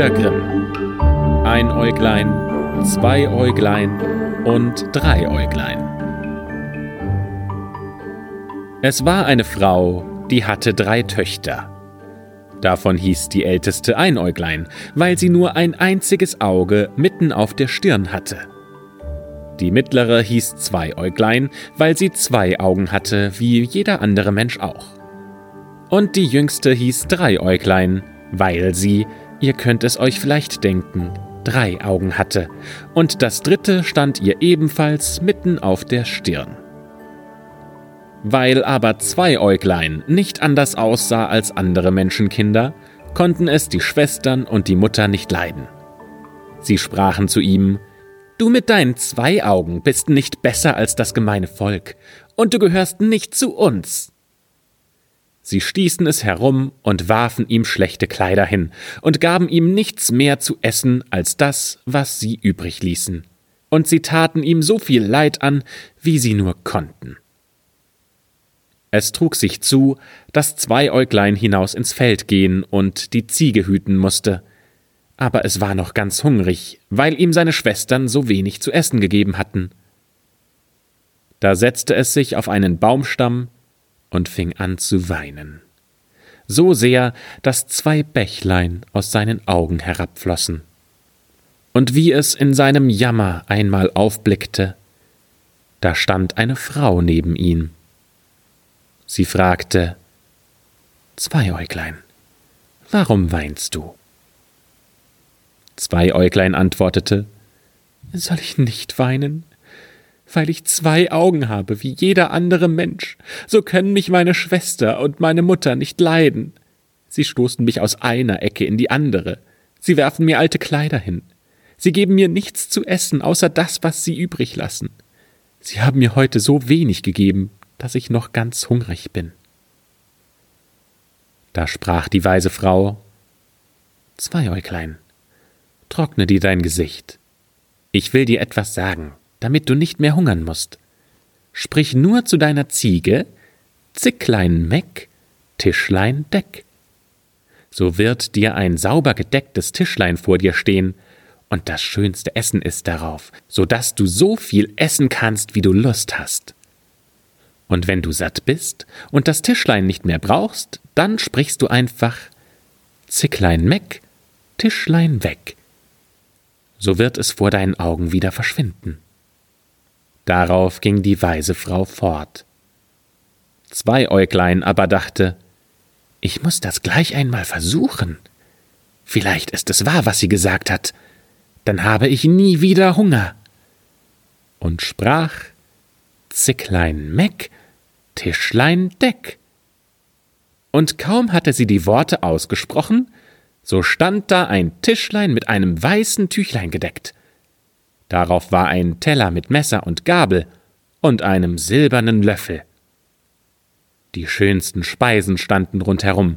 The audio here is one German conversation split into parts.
Brüder Grimm. Ein Äuglein, zwei Äuglein und drei Äuglein. Es war eine Frau, die hatte drei Töchter. Davon hieß die älteste Einäuglein, weil sie nur ein einziges Auge mitten auf der Stirn hatte. Die mittlere hieß Zweiäuglein, weil sie zwei Augen hatte, wie jeder andere Mensch auch. Und die jüngste hieß Dreiäuglein, weil sie, ihr könnt es euch vielleicht denken, drei Augen hatte, und das dritte stand ihr ebenfalls mitten auf der Stirn. Weil aber Zweiäuglein nicht anders aussah als andere Menschenkinder, konnten es die Schwestern und die Mutter nicht leiden. Sie sprachen zu ihm, Du mit deinen zwei Augen bist nicht besser als das gemeine Volk, und du gehörst nicht zu uns. Sie stießen es herum und warfen ihm schlechte Kleider hin und gaben ihm nichts mehr zu essen als das, was sie übrig ließen. Und sie taten ihm so viel Leid an, wie sie nur konnten. Es trug sich zu, dass Zweiäuglein hinaus ins Feld gehen und die Ziege hüten musste. Aber es war noch ganz hungrig, weil ihm seine Schwestern so wenig zu essen gegeben hatten. Da setzte es sich auf einen Baumstamm und fing an zu weinen. So sehr, dass zwei Bächlein aus seinen Augen herabflossen. Und wie es in seinem Jammer einmal aufblickte, da stand eine Frau neben ihm. Sie fragte Zweiäuglein, warum weinst du? Zweiäuglein antwortete Soll ich nicht weinen? Weil ich zwei Augen habe, wie jeder andere Mensch, so können mich meine Schwester und meine Mutter nicht leiden. Sie stoßen mich aus einer Ecke in die andere, sie werfen mir alte Kleider hin, sie geben mir nichts zu essen, außer das, was sie übrig lassen. Sie haben mir heute so wenig gegeben, dass ich noch ganz hungrig bin. Da sprach die weise Frau Zweiäuglein, trockne dir dein Gesicht. Ich will dir etwas sagen, damit du nicht mehr hungern musst. Sprich nur zu deiner Ziege Zicklein Meck, Tischlein Deck. So wird dir ein sauber gedecktes Tischlein vor dir stehen, und das schönste Essen ist darauf, so dass du so viel essen kannst, wie du Lust hast. Und wenn du satt bist und das Tischlein nicht mehr brauchst, dann sprichst du einfach Zicklein meck, Tischlein weg. So wird es vor deinen Augen wieder verschwinden. Darauf ging die weise Frau fort. Zweiäuglein aber dachte, ich muss das gleich einmal versuchen. Vielleicht ist es wahr, was sie gesagt hat. Dann habe ich nie wieder Hunger. Und sprach Zicklein Meck, Tischlein Deck. Und kaum hatte sie die Worte ausgesprochen, so stand da ein Tischlein mit einem weißen Tüchlein gedeckt. Darauf war ein Teller mit Messer und Gabel und einem silbernen Löffel. Die schönsten Speisen standen rundherum,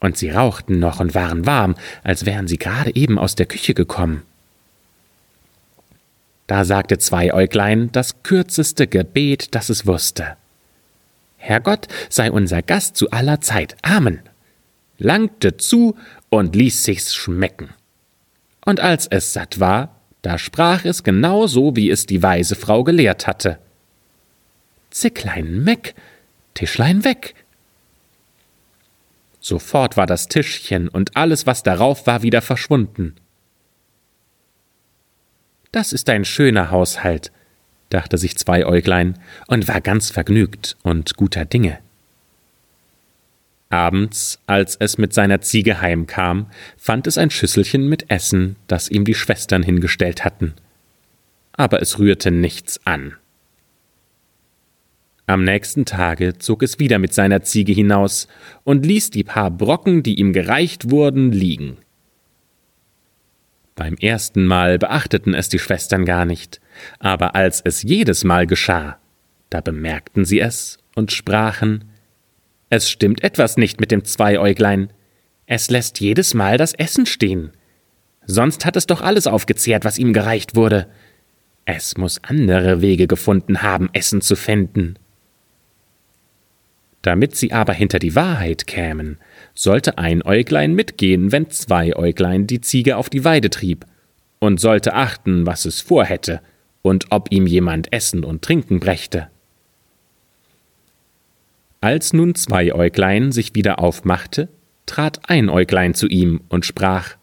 und sie rauchten noch und waren warm, als wären sie gerade eben aus der Küche gekommen. Da sagte Zweiäuglein das kürzeste Gebet, das es wusste. Herrgott sei unser Gast zu aller Zeit. Amen. Langte zu und ließ sich's schmecken. Und als es satt war, da sprach es genau so, wie es die weise Frau gelehrt hatte. Zicklein meck, Tischlein weg. Sofort war das Tischchen und alles, was darauf war, wieder verschwunden. Das ist ein schöner Haushalt, dachte sich Zweiäuglein und war ganz vergnügt und guter Dinge. Abends, als es mit seiner Ziege heimkam, fand es ein Schüsselchen mit Essen, das ihm die Schwestern hingestellt hatten. Aber es rührte nichts an. Am nächsten Tage zog es wieder mit seiner Ziege hinaus und ließ die paar Brocken, die ihm gereicht wurden, liegen. Beim ersten Mal beachteten es die Schwestern gar nicht, aber als es jedes Mal geschah, da bemerkten sie es und sprachen Es stimmt etwas nicht mit dem Zweiäuglein. Es lässt jedes Mal das Essen stehen. Sonst hat es doch alles aufgezehrt, was ihm gereicht wurde. Es muss andere Wege gefunden haben, Essen zu finden. Damit sie aber hinter die Wahrheit kämen, sollte ein Äuglein mitgehen, wenn zwei Äuglein die Ziege auf die Weide trieb, und sollte achten, was es vorhätte, und ob ihm jemand Essen und Trinken brächte. Als nun zwei Äuglein sich wieder aufmachte, trat ein Äuglein zu ihm und sprach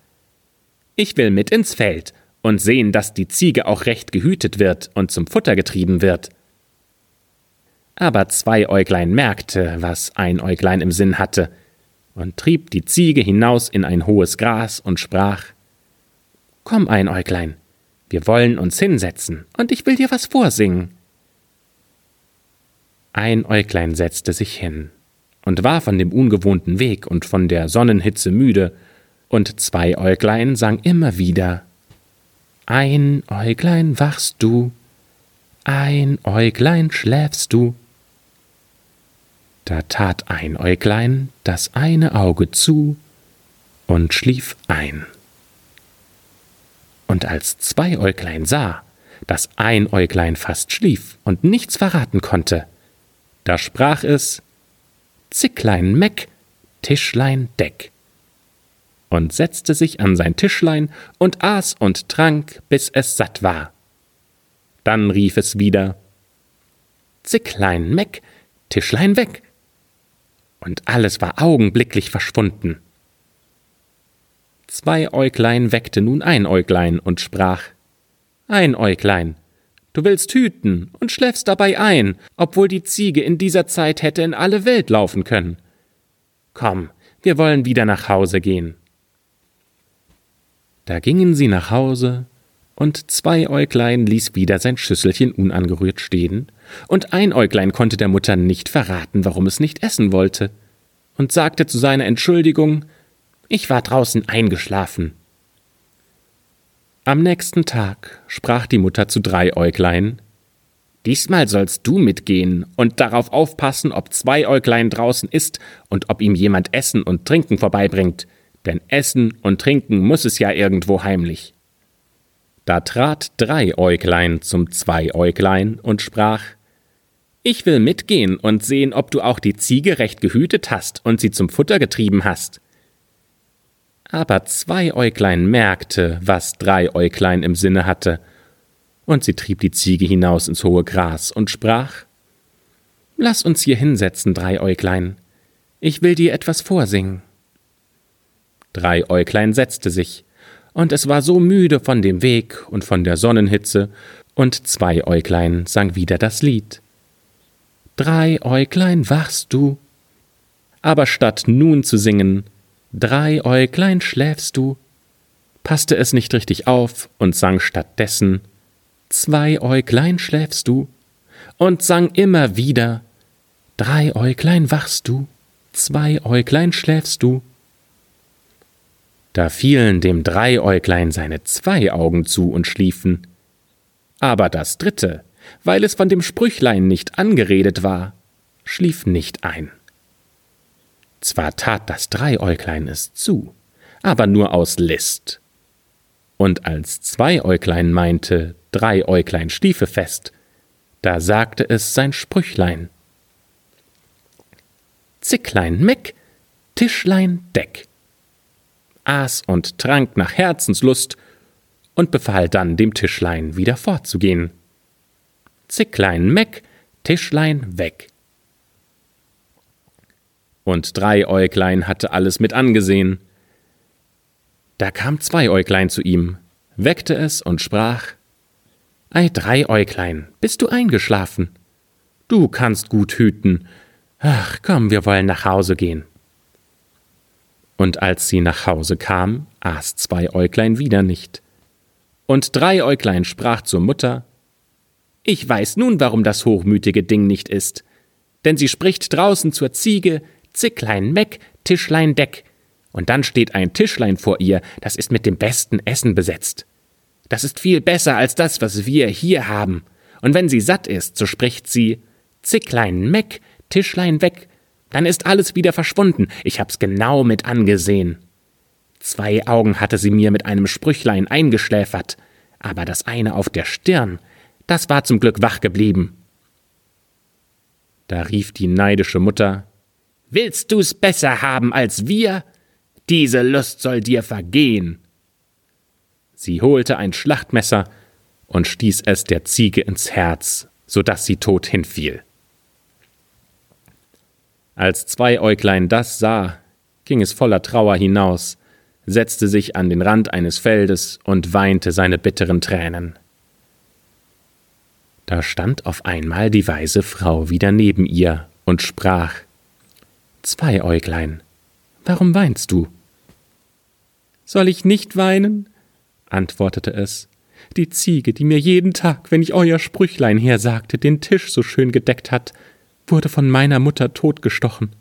Ich will mit ins Feld und sehen, dass die Ziege auch recht gehütet wird und zum Futter getrieben wird. Aber zwei Äuglein merkte, was ein Äuglein im Sinn hatte, und trieb die Ziege hinaus in ein hohes Gras und sprach Komm, ein Äuglein, wir wollen uns hinsetzen, und ich will dir was vorsingen. Ein Äuglein setzte sich hin und war von dem ungewohnten Weg und von der Sonnenhitze müde, und zwei Äuglein sang immer wieder Ein Äuglein wachst du, ein Äuglein schläfst du. Da tat ein Äuglein das eine Auge zu und schlief ein. Und als zwei Äuglein sah, dass ein Äuglein fast schlief und nichts verraten konnte, da sprach es Zicklein Meck, Tischlein Deck, und setzte sich an sein Tischlein und aß und trank, bis es satt war. Dann rief es wieder Zicklein Meck, Tischlein weg, und alles war augenblicklich verschwunden. Zwei Äuglein weckte nun ein Äuglein und sprach Ein Äuglein, du willst hüten und schläfst dabei ein, obwohl die Ziege in dieser Zeit hätte in alle Welt laufen können. Komm, wir wollen wieder nach Hause gehen. Da gingen sie nach Hause, und zwei Äuglein ließ wieder sein Schüsselchen unangerührt stehen, und ein Äuglein konnte der Mutter nicht verraten, warum es nicht essen wollte, und sagte zu seiner Entschuldigung Ich war draußen eingeschlafen. Am nächsten Tag sprach die Mutter zu drei Äuglein Diesmal sollst du mitgehen und darauf aufpassen, ob zwei Äuglein draußen ist und ob ihm jemand Essen und Trinken vorbeibringt, denn Essen und Trinken muss es ja irgendwo heimlich. Da trat drei Äuglein zum zwei Äuglein und sprach Ich will mitgehen und sehen, ob du auch die Ziege recht gehütet hast und sie zum Futter getrieben hast. Aber zwei Äuglein merkte, was drei Äuglein im Sinne hatte, und sie trieb die Ziege hinaus ins hohe Gras und sprach Lass uns hier hinsetzen, drei Äuglein. Ich will dir etwas vorsingen. Drei Äuglein setzte sich, und es war so müde von dem Weg und von der Sonnenhitze, und zwei Äuglein sang wieder das Lied. Drei Äuglein wachst du, aber statt nun zu singen, Drei Äuglein schläfst du, passte es nicht richtig auf und sang stattdessen Zwei Äuglein schläfst du und sang immer wieder Drei Äuglein wachst du, zwei Äuglein schläfst du. Da fielen dem Dreiäuglein seine zwei Augen zu und schliefen. Aber das dritte, weil es von dem Sprüchlein nicht angeredet war, schlief nicht ein. Zwar tat das Dreiäuglein es zu, aber nur aus List. Und als Zweiäuglein meinte, Dreiäuglein schliefe fest, da sagte es sein Sprüchlein. Zicklein Meck, Tischlein Deck aß und trank nach Herzenslust und befahl dann dem Tischlein wieder fortzugehen. Zicklein Meck, Tischlein weg. Und Dreiäuglein hatte alles mit angesehen. Da kam Zweiäuglein zu ihm, weckte es und sprach Ei, Dreiäuglein, bist du eingeschlafen? Du kannst gut hüten. Ach, komm, wir wollen nach Hause gehen. Und als sie nach Hause kam, aß zwei Äuglein wieder nicht. Und drei Äuglein sprach zur Mutter Ich weiß nun, warum das hochmütige Ding nicht ist. Denn sie spricht draußen zur Ziege Zicklein Meck, Tischlein Deck. Und dann steht ein Tischlein vor ihr, das ist mit dem besten Essen besetzt. Das ist viel besser als das, was wir hier haben. Und wenn sie satt ist, so spricht sie Zicklein Meck, Tischlein weg, dann ist alles wieder verschwunden. Ich hab's genau mit angesehen. Zwei Augen hatte sie mir mit einem Sprüchlein eingeschläfert, aber das eine auf der Stirn, das war zum Glück wach geblieben. Da rief die neidische Mutter Willst du's besser haben als wir? Diese Lust soll dir vergehen. Sie holte ein Schlachtmesser und stieß es der Ziege ins Herz, so dass sie tot hinfiel. Als Zweiäuglein das sah, ging es voller Trauer hinaus, setzte sich an den Rand eines Feldes und weinte seine bitteren Tränen. Da stand auf einmal die weise Frau wieder neben ihr und sprach Zweiäuglein, warum weinst du? Soll ich nicht weinen? antwortete es. Die Ziege, die mir jeden Tag, wenn ich euer Sprüchlein hersagte, den Tisch so schön gedeckt hat, wurde von meiner Mutter totgestochen.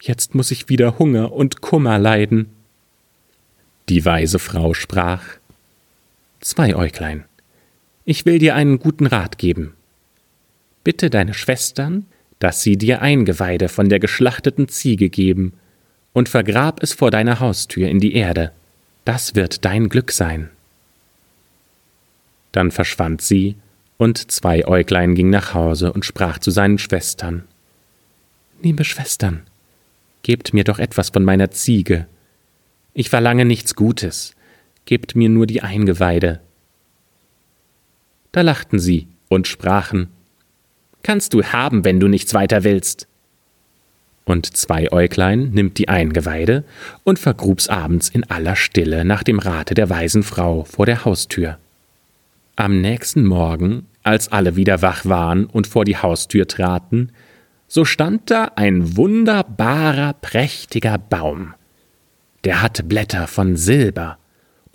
Jetzt muss ich wieder Hunger und Kummer leiden. Die weise Frau sprach Zweiäuglein, ich will dir einen guten Rat geben. Bitte deine Schwestern, dass sie dir Eingeweide von der geschlachteten Ziege geben, und vergrab es vor deiner Haustür in die Erde. Das wird dein Glück sein. Dann verschwand sie, und Zweiäuglein ging nach Hause und sprach zu seinen Schwestern Liebe Schwestern, gebt mir doch etwas von meiner Ziege. Ich verlange nichts Gutes, gebt mir nur die Eingeweide, da lachten sie und sprachen Kannst du haben, wenn du nichts weiter willst. Und Zweiäuglein nimmt die Eingeweide und vergrub's abends in aller Stille nach dem Rate der weisen Frau vor der Haustür. Am nächsten Morgen, als alle wieder wach waren und vor die Haustür traten, so stand da ein wunderbarer, prächtiger Baum. Der hatte Blätter von Silber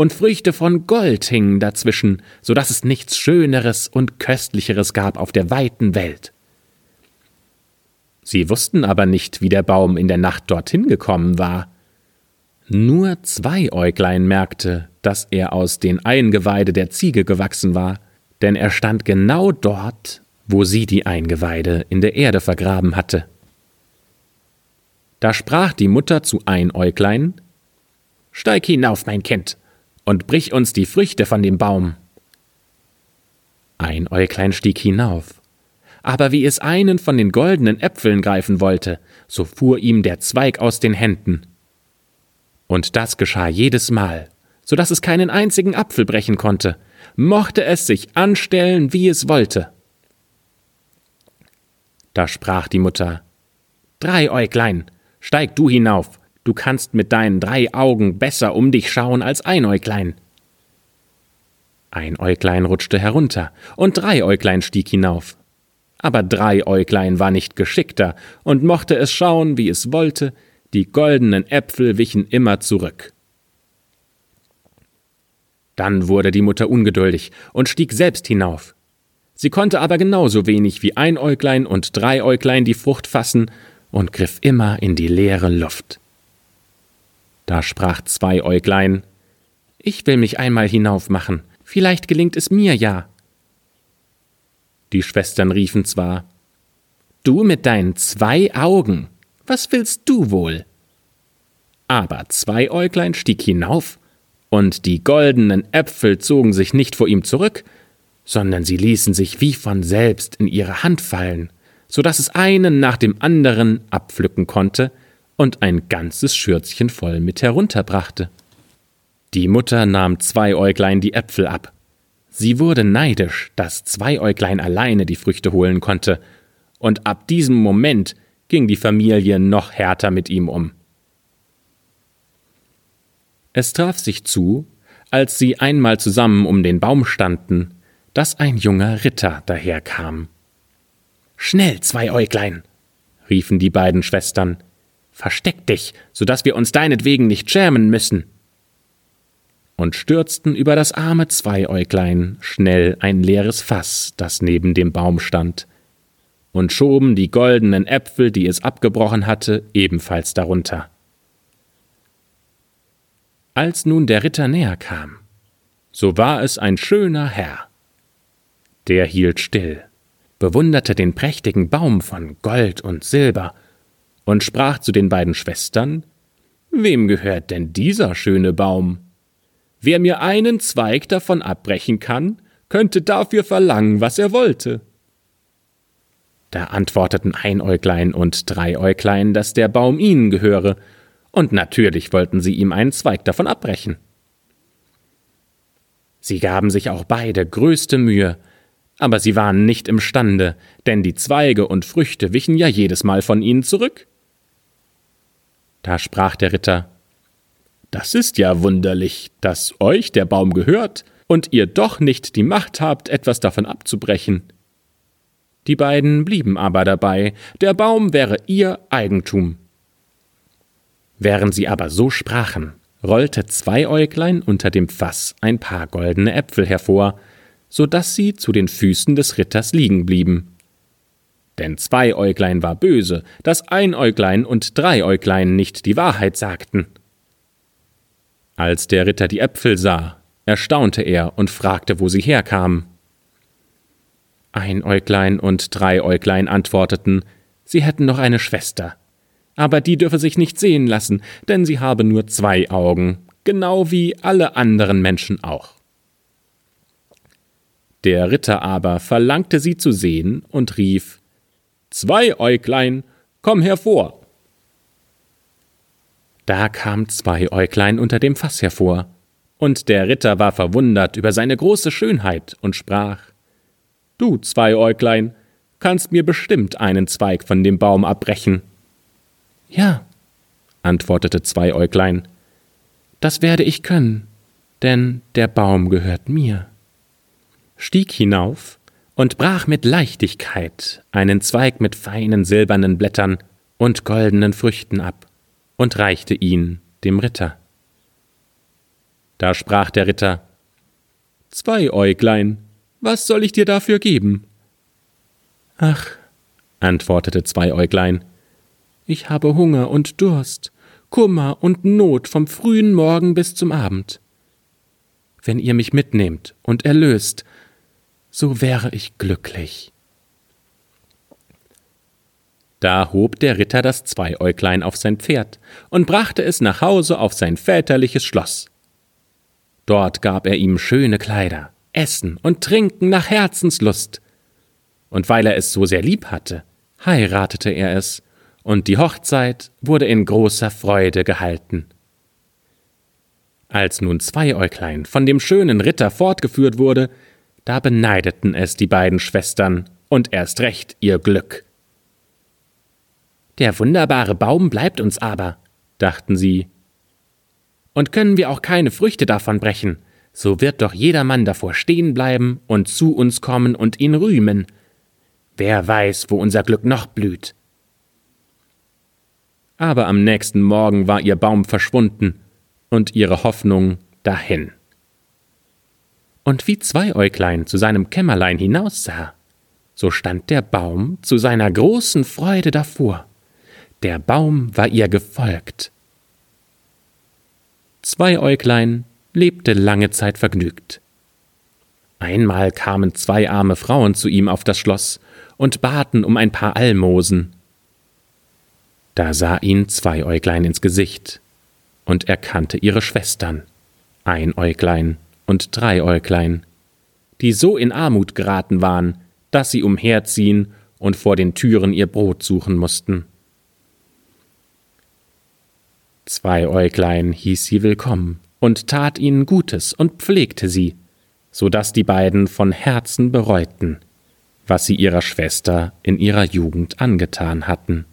und Früchte von Gold hingen dazwischen, so dass es nichts Schöneres und Köstlicheres gab auf der weiten Welt. Sie wussten aber nicht, wie der Baum in der Nacht dorthin gekommen war. Nur Zweiäuglein merkte, dass er aus den Eingeweide der Ziege gewachsen war, denn er stand genau dort, wo sie die Eingeweide in der Erde vergraben hatte. Da sprach die Mutter zu Einäuglein Steig hinauf, mein Kind, und brich uns die Früchte von dem Baum. Ein Äuglein stieg hinauf, aber wie es einen von den goldenen Äpfeln greifen wollte, so fuhr ihm der Zweig aus den Händen. Und das geschah jedes Mal, so dass es keinen einzigen Apfel brechen konnte, mochte es sich anstellen, wie es wollte. Da sprach die Mutter Drei Äuglein, steig du hinauf, Du kannst mit deinen drei Augen besser um dich schauen als ein Äuglein. Ein Äuglein rutschte herunter, und drei Äuglein stieg hinauf. Aber drei Äuglein war nicht geschickter und mochte es schauen, wie es wollte, die goldenen Äpfel wichen immer zurück. Dann wurde die Mutter ungeduldig und stieg selbst hinauf. Sie konnte aber genauso wenig wie ein Äuglein und drei Äuglein die Frucht fassen und griff immer in die leere Luft. Da sprach Zweiäuglein Ich will mich einmal hinaufmachen, vielleicht gelingt es mir ja. Die Schwestern riefen zwar Du mit deinen zwei Augen, was willst du wohl? Aber Zweiäuglein stieg hinauf, und die goldenen Äpfel zogen sich nicht vor ihm zurück, sondern sie ließen sich wie von selbst in ihre Hand fallen, so dass es einen nach dem anderen abpflücken konnte, und ein ganzes Schürzchen voll mit herunterbrachte. Die Mutter nahm Zweiäuglein die Äpfel ab. Sie wurde neidisch, dass Zweiäuglein alleine die Früchte holen konnte, und ab diesem Moment ging die Familie noch härter mit ihm um. Es traf sich zu, als sie einmal zusammen um den Baum standen, dass ein junger Ritter daherkam. Schnell, Zweiäuglein, riefen die beiden Schwestern, Versteck dich, so dass wir uns deinetwegen nicht schämen müssen. Und stürzten über das arme Zweiäuglein schnell ein leeres Fass, das neben dem Baum stand, und schoben die goldenen Äpfel, die es abgebrochen hatte, ebenfalls darunter. Als nun der Ritter näher kam, so war es ein schöner Herr. Der hielt still, bewunderte den prächtigen Baum von Gold und Silber und sprach zu den beiden Schwestern Wem gehört denn dieser schöne Baum? Wer mir einen Zweig davon abbrechen kann, könnte dafür verlangen, was er wollte. Da antworteten Einäuglein und Dreiäuglein, dass der Baum ihnen gehöre, und natürlich wollten sie ihm einen Zweig davon abbrechen. Sie gaben sich auch beide größte Mühe, aber sie waren nicht imstande, denn die Zweige und Früchte wichen ja jedes Mal von ihnen zurück. Da sprach der Ritter Das ist ja wunderlich, dass euch der Baum gehört und ihr doch nicht die Macht habt, etwas davon abzubrechen. Die beiden blieben aber dabei, der Baum wäre ihr Eigentum. Während sie aber so sprachen, rollte Zweiäuglein unter dem Fass ein paar goldene Äpfel hervor, so dass sie zu den Füßen des Ritters liegen blieben. Denn Zweiäuglein war böse, dass Einäuglein und Dreiäuglein nicht die Wahrheit sagten. Als der Ritter die Äpfel sah, erstaunte er und fragte, wo sie herkamen. Einäuglein und Dreiäuglein antworteten, sie hätten noch eine Schwester, aber die dürfe sich nicht sehen lassen, denn sie habe nur zwei Augen, genau wie alle anderen Menschen auch. Der Ritter aber verlangte sie zu sehen und rief Zweiäuglein, komm hervor. Da kam Zweiäuglein unter dem Fass hervor, und der Ritter war verwundert über seine große Schönheit und sprach Du, Zweiäuglein, kannst mir bestimmt einen Zweig von dem Baum abbrechen. Ja, antwortete Zweiäuglein, das werde ich können, denn der Baum gehört mir, stieg hinauf und brach mit Leichtigkeit einen Zweig mit feinen silbernen Blättern und goldenen Früchten ab und reichte ihn dem Ritter. Da sprach der Ritter Zweiäuglein, was soll ich dir dafür geben? Ach, antwortete Zweiäuglein, ich habe Hunger und Durst, Kummer und Not vom frühen Morgen bis zum Abend. Wenn ihr mich mitnehmt und erlöst, so wäre ich glücklich. Da hob der Ritter das Zweiäuglein auf sein Pferd und brachte es nach Hause auf sein väterliches Schloss. Dort gab er ihm schöne Kleider, Essen und Trinken nach Herzenslust. Und weil er es so sehr lieb hatte, heiratete er es und die Hochzeit wurde in großer Freude gehalten. Als nun Zweiäuglein von dem schönen Ritter fortgeführt wurde, da beneideten es die beiden Schwestern und erst recht ihr Glück. Der wunderbare Baum bleibt uns aber, dachten sie. Und können wir auch keine Früchte davon brechen, so wird doch jedermann davor stehen bleiben und zu uns kommen und ihn rühmen. Wer weiß, wo unser Glück noch blüht aber am nächsten Morgen war ihr Baum verschwunden und ihre Hoffnung dahin. Und wie Zweiäuglein zu seinem Kämmerlein hinaussah, so stand der Baum zu seiner großen Freude davor. Der Baum war ihr gefolgt. Zweiäuglein lebte lange Zeit vergnügt. Einmal kamen zwei arme Frauen zu ihm auf das Schloss und baten um ein paar Almosen, da sah ihn Zweiäuglein ins Gesicht und erkannte ihre Schwestern, Einäuglein und Dreiäuglein, die so in Armut geraten waren, dass sie umherziehen und vor den Türen ihr Brot suchen mussten. Zweiäuglein hieß sie willkommen und tat ihnen Gutes und pflegte sie, so dass die beiden von Herzen bereuten, was sie ihrer Schwester in ihrer Jugend angetan hatten.